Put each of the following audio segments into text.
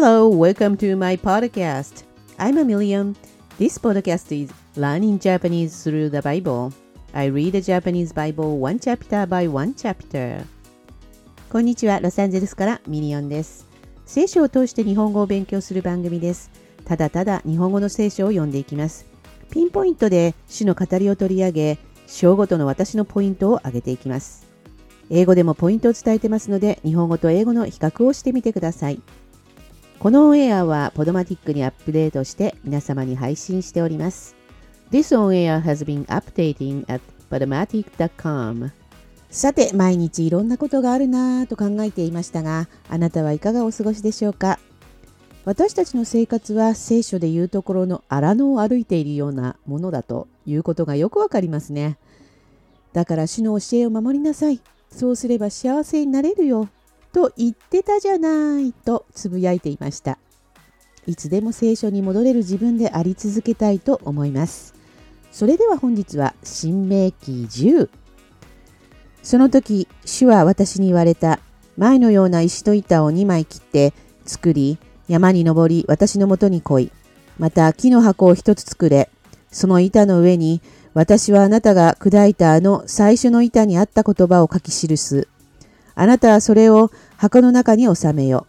Hello, welcome to my podcast. I'm Million. This podcast is learning Japanese through the Bible. I read the Japanese Bible one chapter by one chapter. こんにちは、ロサンゼルスからミリオンです。聖書を通して日本語を勉強する番組です。ただただ日本語の聖書を読んでいきます。ピンポイントで主の語りを取り上げ、章ごとの私のポイントを挙げていきます。英語でもポイントを伝えてますので、日本語と英語の比較をしてみてください。このオンエアはポドマティックにアップデートして皆様に配信しております。This on air has been updating at podomatic.com さて、毎日いろんなことがあるなぁと考えていましたが、あなたはいかがお過ごしでしょうか？私たちの生活は聖書でいうところの荒野を歩いているようなものだということがよくわかりますね。だから主の教えを守りなさい。そうすれば幸せになれるよ。と言ってたじゃないとつぶやいていました。いつでも聖書に戻れる自分であり続けたいと思います。それでは本日は新明記10。その時、主は私に言われた。前のような石と板を2枚切って作り、山に登り私のもとに来い。また木の箱を一つ作れ。その板の上に私はあなたが砕いたあの最初の板にあった言葉を書き記す。あなたはそれを箱の中に収めよ。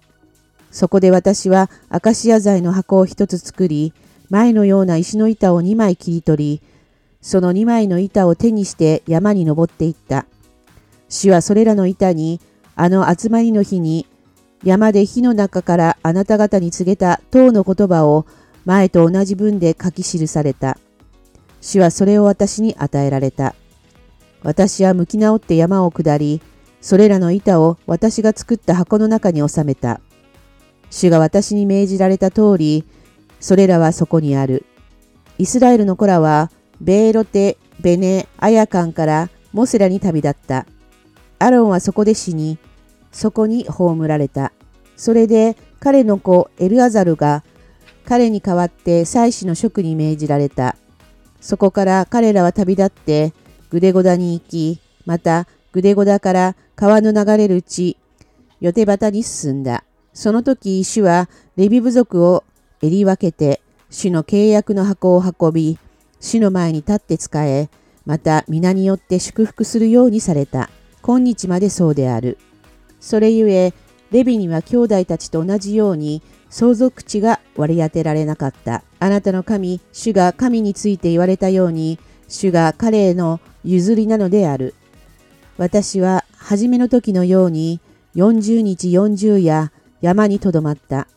そこで私はアカシア材の箱を一つ作り、前のような石の板を二枚切り取り、その二枚の板を手にして山に登っていった。主はそれらの板に、あの集まりの日に、山で火の中からあなた方に告げた塔の言葉を前と同じ文で書き記された。主はそれを私に与えられた。私は向き直って山を下り、それらの板を私が作った箱の中に収めた。主が私に命じられた通り、それらはそこにある。イスラエルの子らは、ベーロテ、ベネ、アヤカンからモセラに旅立った。アロンはそこで死に、そこに葬られた。それで彼の子エルアザルが彼に代わって祭司の職に命じられた。そこから彼らは旅立ってグデゴダに行き、またグデゴダから川の流れる地、ヨテバタに進んだ。その時、主はレビ部族を襟分けて、主の契約の箱を運び、主の前に立って仕え、また皆によって祝福するようにされた。今日までそうである。それゆえ、レビには兄弟たちと同じように相続地が割り当てられなかった。あなたの神、主が神について言われたように、主が彼への譲りなのである。私は初めの時のように40日40夜山にとどまった。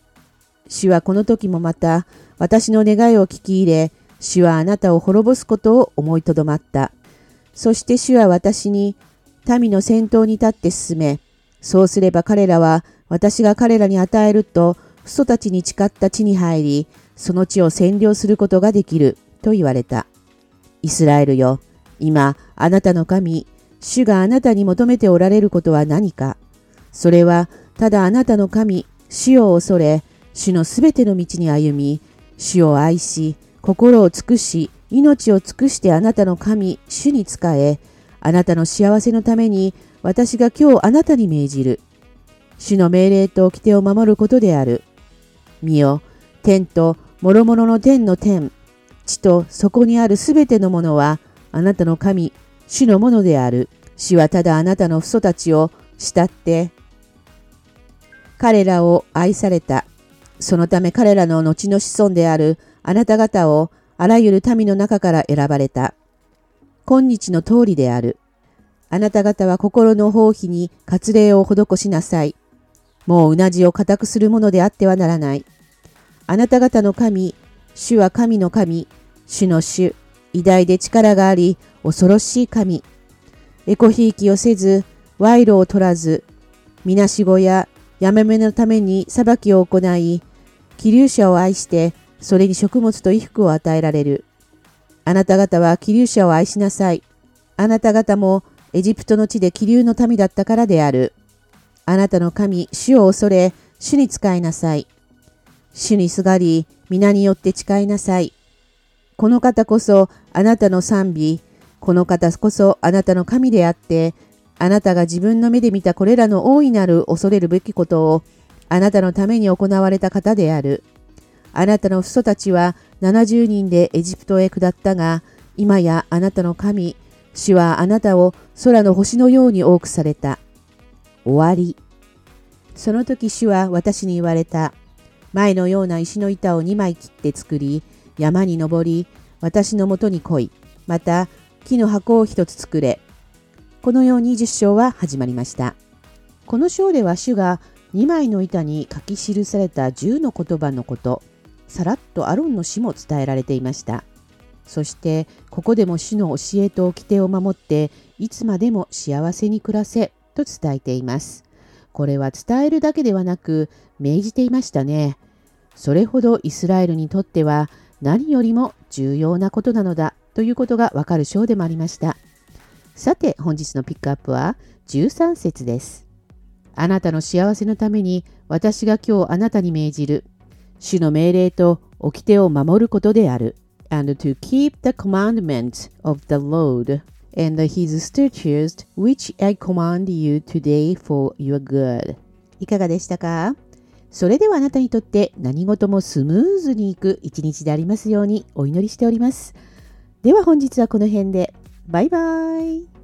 主はこの時もまた私の願いを聞き入れ、主はあなたを滅ぼすことを思いとどまった。そして主は私に民の先頭に立って進め、そうすれば彼らは私が彼らに与えると父祖たちに誓った地に入り、その地を占領することができる、と言われた。イスラエルよ、今、あなたの神、主があなたに求めておられることは何か。それは、ただあなたの神、主を恐れ、主のすべての道に歩み、主を愛し、心を尽くし、命を尽くしてあなたの神、主に仕え、あなたの幸せのために、私が今日あなたに命じる。主の命令と掟を守ることである。見よ、天と諸々の天の天、地とそこにあるすべてのものは、あなたの神、主のものである。主はただあなたの父祖たちを慕って、彼らを愛された。そのため彼らの後の子孫であるあなた方をあらゆる民の中から選ばれた。今日の通りである。あなた方は心の放棄に割礼を施しなさい。もううなじを固くするものであってはならない。あなた方の神、主は神の神、主の主、偉大で力があり、恐ろしい神。エコひいきをせず、賄賂を取らず、みなしごややめめのために裁きを行い、気流者を愛して、それに食物と衣服を与えられる。あなた方は気流者を愛しなさい。あなた方もエジプトの地で気流の民だったからである。あなたの神、主を恐れ、主に仕えなさい。主にすがり、皆によって誓いなさい。この方こそあなたの賛美、この方こそあなたの神であって、あなたが自分の目で見たこれらの大いなる恐れるべきことをあなたのために行われた方である。あなたの父祖たちは70人でエジプトへ下ったが、今やあなたの神、主はあなたを空の星のように多くされた。終わり。その時主は私に言われた。前のような石の板を2枚切って作り、山に登り、私のもとに来い。また、木の箱を一つ作れ。このように10章は始まりました。この章では主が2枚の板に書き記された10の言葉のこと、さらっとアロンの死も伝えられていました。そしてここでも主の教えと掟を守っていつまでも幸せに暮らせと伝えています。これは伝えるだけではなく命じていましたね。それほどイスラエルにとっては何よりも重要なことなのだということがわかる章でもありました。さて本日のピックアップは13節です。あなたの幸せのために私が今日あなたに命じる主の命令と掟を守ることである。and to keep the commandment of the Lord and his statutes which I command you today for your good. いかがでしたか？それではあなたにとって何事もスムーズにいく一日でありますようにお祈りしております。では本日はこの辺で。バイバイ。